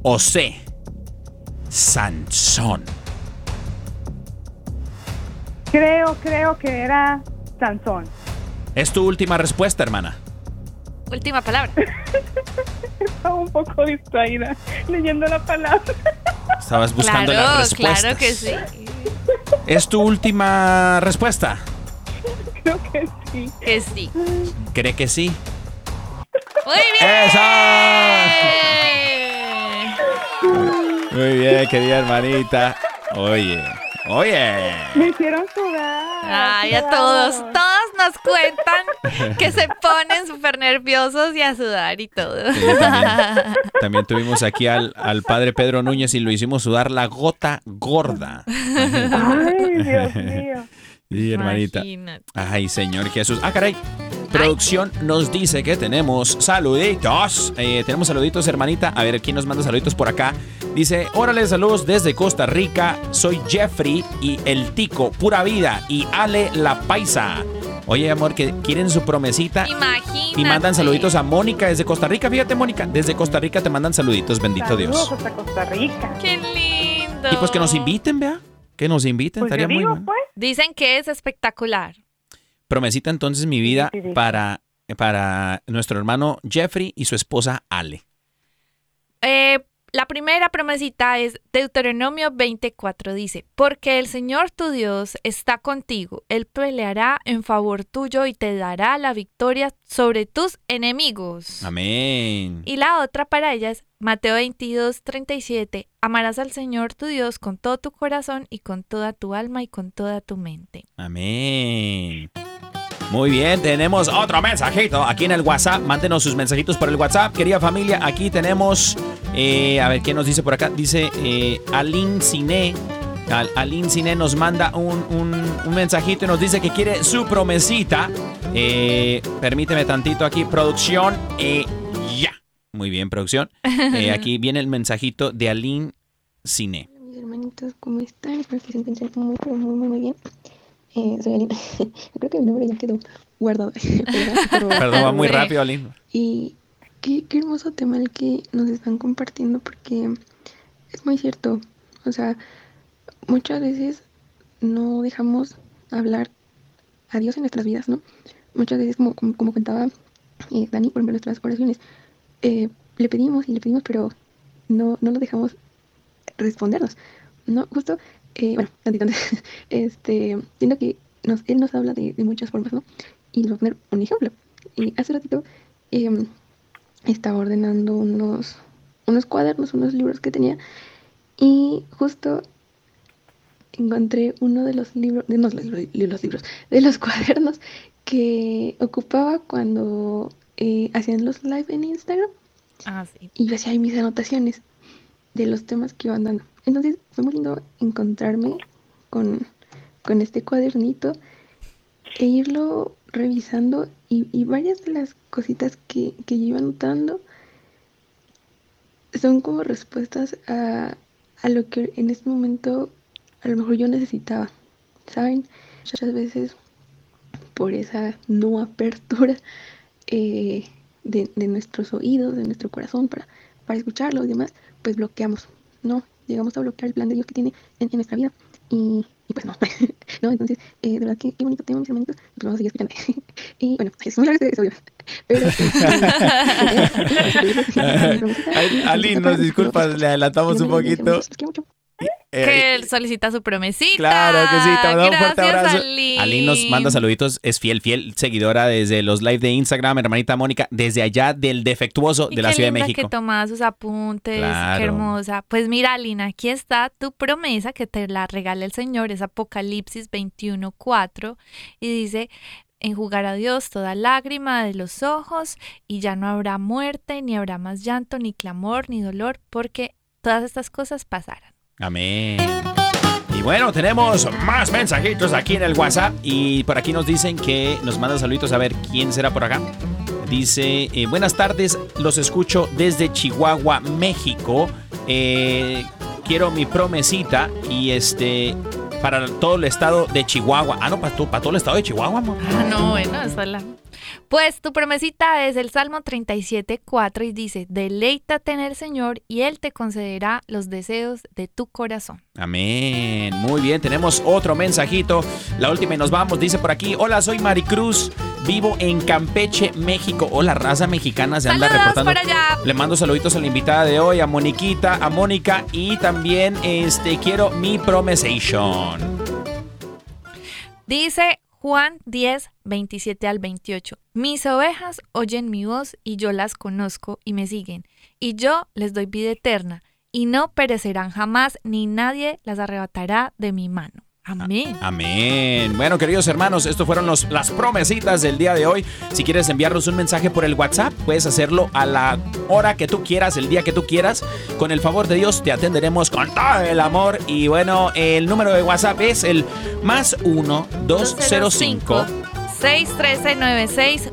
O C. Sansón. Creo, creo que era Sansón. Es tu última respuesta, hermana. Última palabra. Estaba un poco distraída leyendo la palabra. Estabas buscando claro, las respuestas. claro que sí. ¿Es tu última respuesta? Que sí. Que sí. ¿Cree que sí? Muy bien. ¡Eso! Muy bien, querida hermanita. Oye, oye. Me hicieron sudar. Ay, a todos, todos nos cuentan que se ponen súper nerviosos y a sudar y todo. Sí, también, también tuvimos aquí al, al padre Pedro Núñez y lo hicimos sudar la gota gorda. Ay, Dios mío. Sí, hermanita. Imagínate. Ay, Señor Jesús. Ah, caray. Producción nos dice que tenemos saluditos. Eh, tenemos saluditos, hermanita. A ver, ¿quién nos manda saluditos por acá? Dice, órale, saludos desde Costa Rica. Soy Jeffrey y el Tico, pura vida. Y Ale la Paisa. Oye, amor, que quieren su promesita. Imagínate. Y mandan saluditos a Mónica desde Costa Rica. Fíjate, Mónica, desde Costa Rica te mandan saluditos. Bendito Saludos Dios. hasta Costa Rica. Qué lindo. Y pues que nos inviten, vea. Que nos inviten. Pues Estaría yo muy bueno. pues. Dicen que es espectacular. Promesita entonces mi vida sí, sí. para, para nuestro hermano Jeffrey y su esposa Ale. Eh, la primera promesita es Deuteronomio 24, dice, porque el Señor tu Dios está contigo, Él peleará en favor tuyo y te dará la victoria sobre tus enemigos. Amén. Y la otra para ella es Mateo 22, 37, amarás al Señor tu Dios con todo tu corazón y con toda tu alma y con toda tu mente. Amén. Muy bien, tenemos otro mensajito aquí en el WhatsApp. Mándenos sus mensajitos por el WhatsApp. Querida familia, aquí tenemos, eh, a ver, ¿qué nos dice por acá? Dice eh, Aline Cine. Al, Aline Cine nos manda un, un- un mensajito y nos dice que quiere su promesita. Eh, permíteme tantito aquí, producción. eh, ya. Muy bien, producción. Eh, <laughs> aquí viene el mensajito de Aline Cine. Mis hermanitos, ¿cómo están? Espero que se encuentren muy, muy, muy bien. Eh, soy Alina. <laughs> Creo que mi nombre ya quedó guardado. <laughs> Perdón, va muy rápido, Aline. Y qué, qué hermoso tema el que nos están compartiendo porque es muy cierto. O sea, muchas veces no dejamos hablar a Dios en nuestras vidas, ¿no? Muchas veces, como, como, como contaba eh, Dani, por ejemplo, en nuestras oraciones, eh, le pedimos y le pedimos, pero no, no lo dejamos respondernos. No, justo, eh, bueno, <laughs> este, siento que nos, él nos habla de, de muchas formas, ¿no? Y les voy a poner un ejemplo. Hace ratito em, estaba ordenando unos, unos cuadernos, unos libros que tenía, y justo encontré uno de los libros, de, no, los, libros- los libros, de los <laughs> cuadernos que ocupaba cuando eh, hacían los live en Instagram Ah, sí. y yo hacía ahí mis anotaciones de los temas que iban dando. Entonces fue muy lindo encontrarme con, con este cuadernito e irlo revisando y, y varias de las cositas que, que yo iba anotando son como respuestas a, a lo que en este momento a lo mejor yo necesitaba, ¿saben? Muchas veces por esa no apertura eh, de, de nuestros oídos, de nuestro corazón para, para escucharlo y demás, pues bloqueamos, ¿no? Llegamos a bloquear el plan de Dios que tiene en, en nuestra vida y, y pues no, <laughs> ¿no? Entonces, eh, de verdad que qué bonito tema, mis hermanitos, pues vamos a seguir escuchando. <laughs> y bueno, es muy largo este episodio, pero... <laughs> Aline, nos disculpas, le adelantamos un poquito. Eh, que él solicita su promesita. Claro que sí, te mandamos un fuerte Gracias, abrazo. Aline. Aline nos manda saluditos, es fiel, fiel seguidora desde los live de Instagram, hermanita Mónica, desde allá del defectuoso Y de la qué Ciudad de linda México. que tomaba sus apuntes, Claro. qué hermosa. Pues mira, Alina, aquí está tu promesa que te la regala el Señor, es Apocalipsis 21:4 y dice, enjugar a Dios toda lágrima de los ojos y ya no habrá muerte, ni habrá más llanto, ni clamor, ni dolor, porque todas estas cosas pasarán. Amén. Y bueno, tenemos más mensajitos aquí en el WhatsApp y por aquí nos dicen que nos mandan saluditos a ver quién será por acá. Dice, eh, buenas tardes, los escucho desde Chihuahua, México. Eh, quiero mi promesita y este para todo el estado de Chihuahua. Ah, no, para, para todo el estado de Chihuahua, amor. Ah, no, bueno, esa es la... Pues tu promesita es el Salmo 37:4 y dice, deleítate en el Señor y Él te concederá los deseos de tu corazón. Amén. Muy bien, tenemos otro mensajito. La última y nos vamos. Dice por aquí, hola, soy Maricruz, vivo en Campeche, México. Hola, raza mexicana se anda Saludos reportando. por allá. Le mando saluditos a la invitada de hoy, a Moniquita, a Mónica y también este quiero mi promesation. Dice Juan 10, 27 al 28. Mis ovejas oyen mi voz y yo las conozco y me siguen. Y yo les doy vida eterna y no perecerán jamás ni nadie las arrebatará de mi mano. Amén. Amén. Bueno, queridos hermanos, estos fueron los, las promesitas del día de hoy. Si quieres enviarnos un mensaje por el WhatsApp, puedes hacerlo a la hora que tú quieras, el día que tú quieras. Con el favor de Dios te atenderemos con todo el amor. Y bueno, el número de WhatsApp es el más 1 205 613 96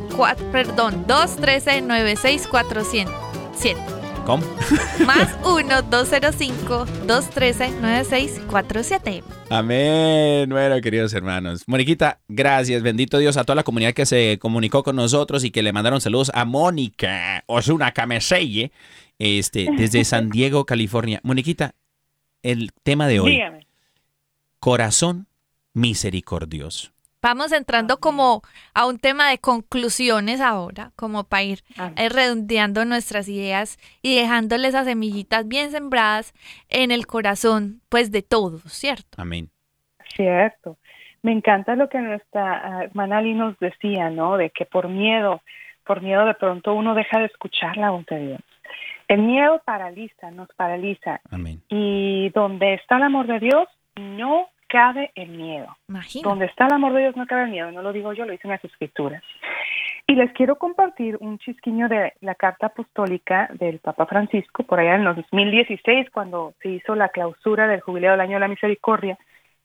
perdón, 213 96407. ¿Cómo? <laughs> Más 1-205-213-9647. Amén. Bueno, queridos hermanos. Moniquita, gracias. Bendito Dios a toda la comunidad que se comunicó con nosotros y que le mandaron saludos a Mónica Osuna Cameselle, este, <laughs> desde San Diego, California. Moniquita, el tema de hoy. Dígame. Corazón misericordioso. Vamos entrando como a un tema de conclusiones ahora, como para ir eh, redondeando nuestras ideas y dejándole esas semillitas bien sembradas en el corazón, pues de todos, ¿cierto? Amén. Cierto. Me encanta lo que nuestra ah, hermana Ali nos decía, ¿no? De que por miedo, por miedo de pronto uno deja de escuchar la voz de Dios. El miedo paraliza, nos paraliza. Amén. Y donde está el amor de Dios, no cabe el miedo. Imagina. Donde está el amor de Dios no cabe el miedo, no lo digo yo, lo dicen las escrituras. Y les quiero compartir un chisquiño de la carta apostólica del Papa Francisco, por allá en los 2016, cuando se hizo la clausura del Jubileo del Año de la Misericordia,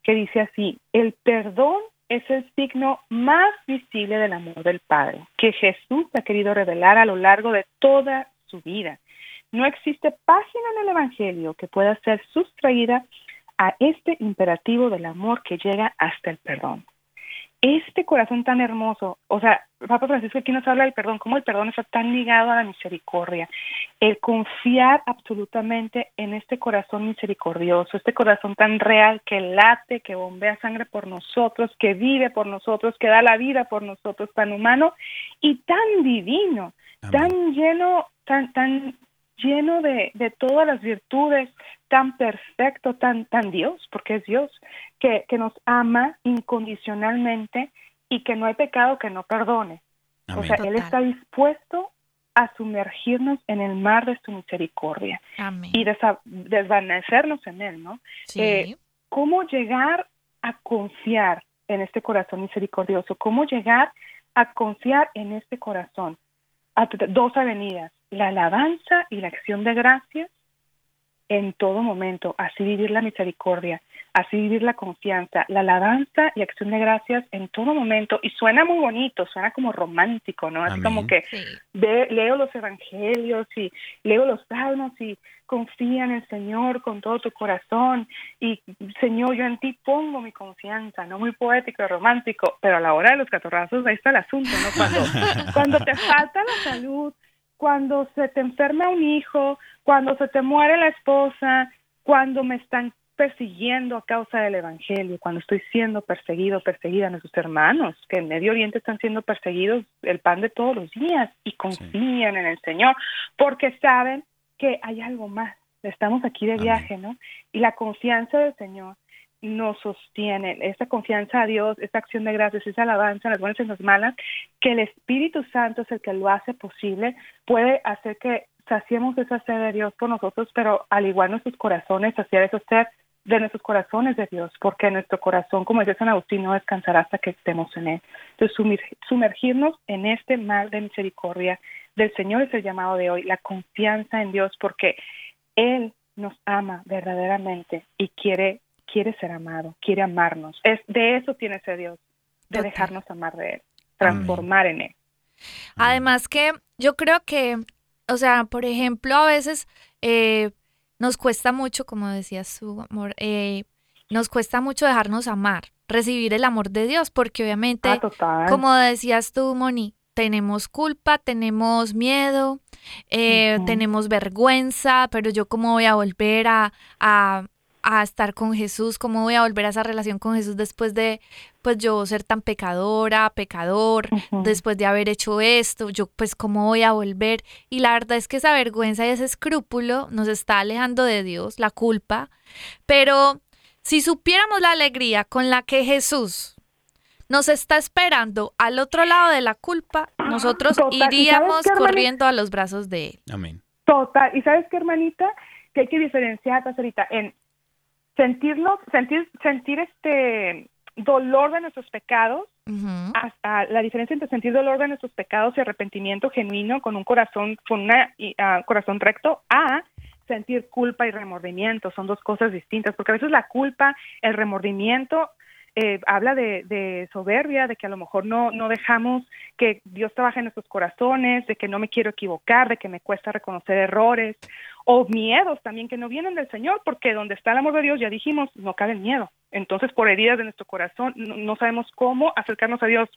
que dice así, el perdón es el signo más visible del amor del Padre, que Jesús ha querido revelar a lo largo de toda su vida. No existe página en el Evangelio que pueda ser sustraída a este imperativo del amor que llega hasta el perdón. Este corazón tan hermoso, o sea, Papa Francisco aquí nos habla del perdón, cómo el perdón está tan ligado a la misericordia, el confiar absolutamente en este corazón misericordioso, este corazón tan real que late, que bombea sangre por nosotros, que vive por nosotros, que da la vida por nosotros, tan humano y tan divino, tan lleno, tan, tan lleno de, de todas las virtudes, tan perfecto, tan, tan Dios, porque es Dios, que, que nos ama incondicionalmente y que no hay pecado que no perdone. O sea, Él está dispuesto a sumergirnos en el mar de su misericordia Amén. y desa- desvanecernos en Él, ¿no? Sí. Eh, ¿Cómo llegar a confiar en este corazón misericordioso? ¿Cómo llegar a confiar en este corazón? Dos avenidas, la alabanza y la acción de gracias en todo momento, así vivir la misericordia, así vivir la confianza, la alabanza y acción de gracias en todo momento. Y suena muy bonito, suena como romántico, ¿no? Es Amén. como que Sí. ve- leo los evangelios y leo los salmos y confía en el Señor con todo tu corazón y Señor, yo en ti pongo mi confianza, no muy poético y romántico, pero a la hora de los catorrazos ahí está el asunto, ¿no? Cuando, <laughs> cuando te falta la salud, cuando se te enferma un hijo, cuando se te muere la esposa, cuando me están persiguiendo a causa del Evangelio, cuando estoy siendo perseguido, perseguida, nuestros hermanos que en Medio Oriente están siendo perseguidos el pan de todos los días y confían en el Señor porque saben que hay algo más. Estamos aquí de Amén. viaje, ¿no? Y la confianza del Señor nos sostiene, esa confianza a Dios, esa acción de gracias, esa alabanza en las buenas y en las malas, que el Espíritu Santo es el que lo hace posible, puede hacer que saciemos esa sed de Dios por nosotros, pero al igual nuestros corazones, saciar esa sed de nuestros corazones de Dios, porque nuestro corazón, como dice San Agustín, no descansará hasta que estemos en él. Entonces, sumir- sumergirnos en este mar de misericordia del Señor es el llamado de hoy, la confianza en Dios, porque Él nos ama verdaderamente y quiere, quiere ser amado, quiere amarnos. Es, de eso tiene ese Dios, de Total. dejarnos amar de Él, transformar en Él. Además que yo creo que, o sea, por ejemplo, a veces eh, nos cuesta mucho, como decías su amor, eh, nos cuesta mucho dejarnos amar, recibir el amor de Dios, porque obviamente, Ah, como decías tú, Moni, tenemos culpa, tenemos miedo, eh, tenemos vergüenza, pero yo cómo voy a volver a, a, a estar con Jesús, cómo voy a volver a esa relación con Jesús después de, pues yo ser tan pecadora, pecador, después de haber hecho esto, yo pues cómo voy a volver. Y la verdad es que esa vergüenza y ese escrúpulo nos está alejando de Dios, la culpa. Pero si supiéramos la alegría con la que Jesús nos está esperando al otro lado de la culpa, nosotros Total. ¿Y sabes iríamos qué, corriendo a los brazos de Él. Amén. Total. ¿Y sabes qué, hermanita? Que hay que diferenciar, pastorita, en sentirnos, sentir, sentir este dolor de nuestros pecados, hasta la diferencia entre sentir dolor de nuestros pecados y arrepentimiento genuino con un corazón, con un corazón recto, a sentir culpa y remordimiento. Son dos cosas distintas, porque a veces la culpa, el remordimiento, eh, habla de, de soberbia, de que a lo mejor no, no dejamos que Dios trabaje en nuestros corazones, de que no me quiero equivocar, de que me cuesta reconocer errores, o miedos también que no vienen del Señor, porque donde está el amor de Dios, ya dijimos, no cabe el miedo. Entonces, por heridas de nuestro corazón, no, no sabemos cómo acercarnos a Dios.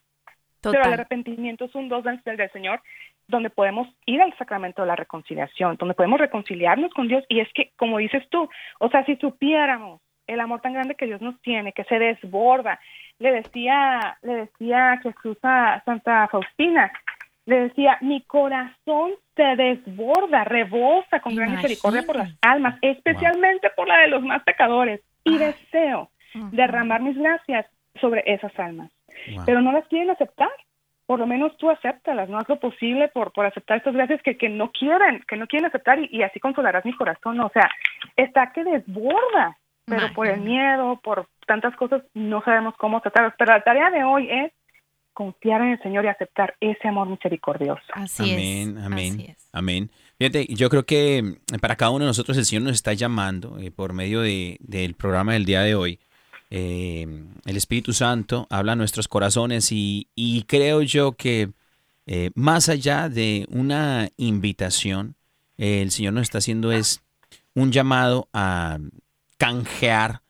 Pero el Total. arrepentimiento es un dos del, del Señor, donde podemos ir al sacramento de la reconciliación, donde podemos reconciliarnos con Dios. Y es que, como dices tú, o sea, si supiéramos el amor tan grande que Dios nos tiene, que se desborda. Le decía, le decía Jesús a Santa Faustina, le decía, mi corazón se desborda, rebosa con gran misericordia por las almas, especialmente por la de los más pecadores, y deseo derramar mis gracias sobre esas almas. Wow. Pero no las quieren aceptar. Por lo menos tú acéptalas, no haz lo posible por, por aceptar estas gracias que, que no quieren, que no quieren aceptar y, y así consolarás mi corazón. O sea, está que desborda, pero por el miedo, por tantas cosas, no sabemos cómo aceptarlas. Pero la tarea de hoy es confiar en el Señor y aceptar ese amor misericordioso. Así amén, amén, amén. Fíjate, yo creo que mm, para cada uno de nosotros el Señor nos está llamando eh, por medio de- del programa del día de hoy. Eh, el Espíritu Santo habla a nuestros corazones y, y creo yo que eh, más allá de una invitación, eh, el Señor nos está haciendo es un llamado a canjear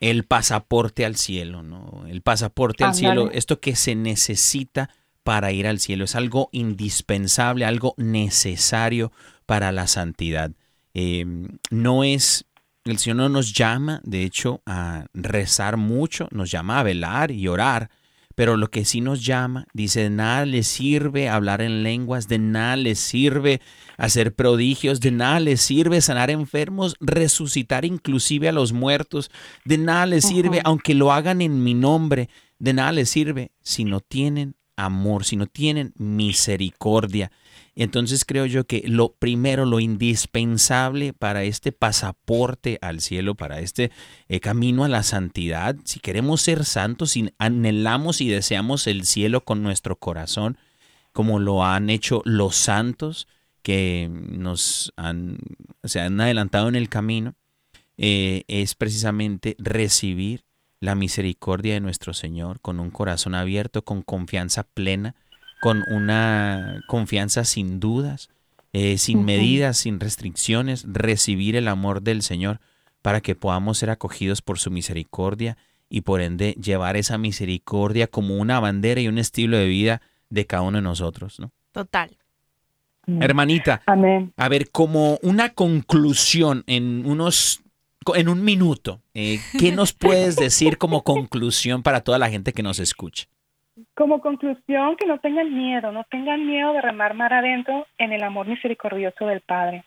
el pasaporte al cielo, ¿no? El pasaporte al cielo, esto que se necesita para ir al cielo, es algo indispensable, algo necesario para la santidad. Eh, no es, el Señor no nos llama, de hecho, a rezar mucho, nos llama a velar y orar, pero lo que sí nos llama, dice, de nada le sirve hablar en lenguas, de nada le sirve hacer prodigios, de nada le sirve sanar enfermos, resucitar inclusive a los muertos, de nada le sirve, aunque lo hagan en mi nombre, de nada le sirve si no tienen amor, si no tienen misericordia. Entonces creo yo que lo primero, lo indispensable para este pasaporte al cielo, para este eh, camino a la santidad, si queremos ser santos, si anhelamos y deseamos el cielo con nuestro corazón, como lo han hecho los santos que nos han, se han adelantado en el camino, eh, es precisamente recibir la misericordia de nuestro Señor con un corazón abierto, con confianza plena, con una confianza sin dudas, eh, sin medidas, sin restricciones, recibir el amor del Señor para que podamos ser acogidos por su misericordia y por ende llevar esa misericordia como una bandera y un estilo de vida de cada uno de nosotros, ¿no? Total. Hermanita, a ver, como una conclusión en unos, en un minuto, eh, ¿qué nos <laughs> puedes decir como conclusión para toda la gente que nos escucha? Como conclusión, que no tengan miedo, no tengan miedo de remar mar adentro en el amor misericordioso del Padre,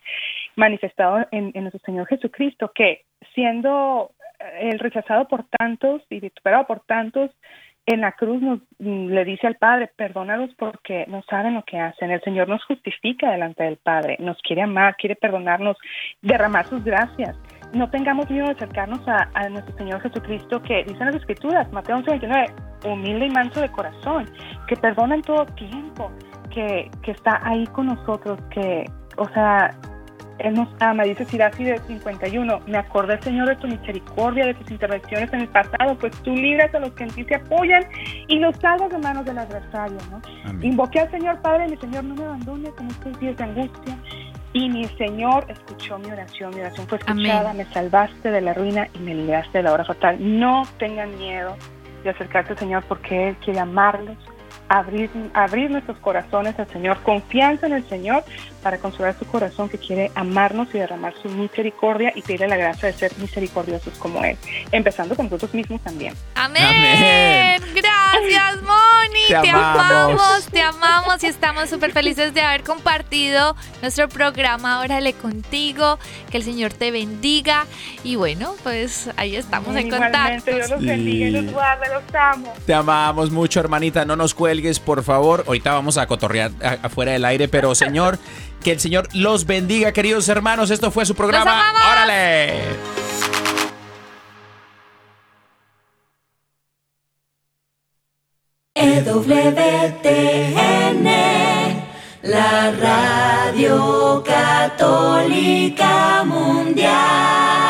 manifestado en, en nuestro Señor Jesucristo, que siendo eh, el rechazado por tantos y vituperado por tantos, en la cruz nos, mm, le dice al Padre, perdónalos porque no saben lo que hacen. El Señor nos justifica delante del Padre, nos quiere amar, quiere perdonarnos, derramar sus gracias. No tengamos miedo de acercarnos a, nuestro Señor Jesucristo, que dicen las Escrituras, Mateo 11, 29, humilde y manso de corazón, que perdona en todo tiempo, que, que está ahí con nosotros, que, o sea, Él nos ama, dice Sirasi de 51, me acordé, Señor, de tu misericordia, de tus intervenciones en el pasado, pues tú libras a los que en ti se apoyan y los salvas de manos del adversario, ¿no? Invoqué al Señor Padre, mi Señor, no me abandones en estos días de angustia. Y mi Señor escuchó mi oración, mi oración fue escuchada, me salvaste de la ruina y me libraste de la hora fatal. No tengan miedo de acercarse al Señor porque Él quiere amarlos, abrir, abrir nuestros corazones al Señor, confianza en el Señor para consolar su corazón que quiere amarnos y derramar su misericordia y pedirle la gracia de ser misericordiosos como Él, empezando con nosotros mismos también. Amén. Amén. Gracias, Moni. Te Te, amamos. amamos. te amamos y estamos súper felices de haber compartido nuestro programa Órale contigo. Que el Señor te bendiga. Y bueno, pues ahí estamos en Igualmente, Dios contacto. los bendiga y los guarde, los amo. Te amamos mucho, hermanita. No nos cuelgues, por favor. Ahorita vamos a cotorrear afuera del aire, pero Señor, <laughs> Que el Señor los bendiga, queridos hermanos. Esto fue su programa. ¡Órale! EWTN, la Radio Católica Mundial.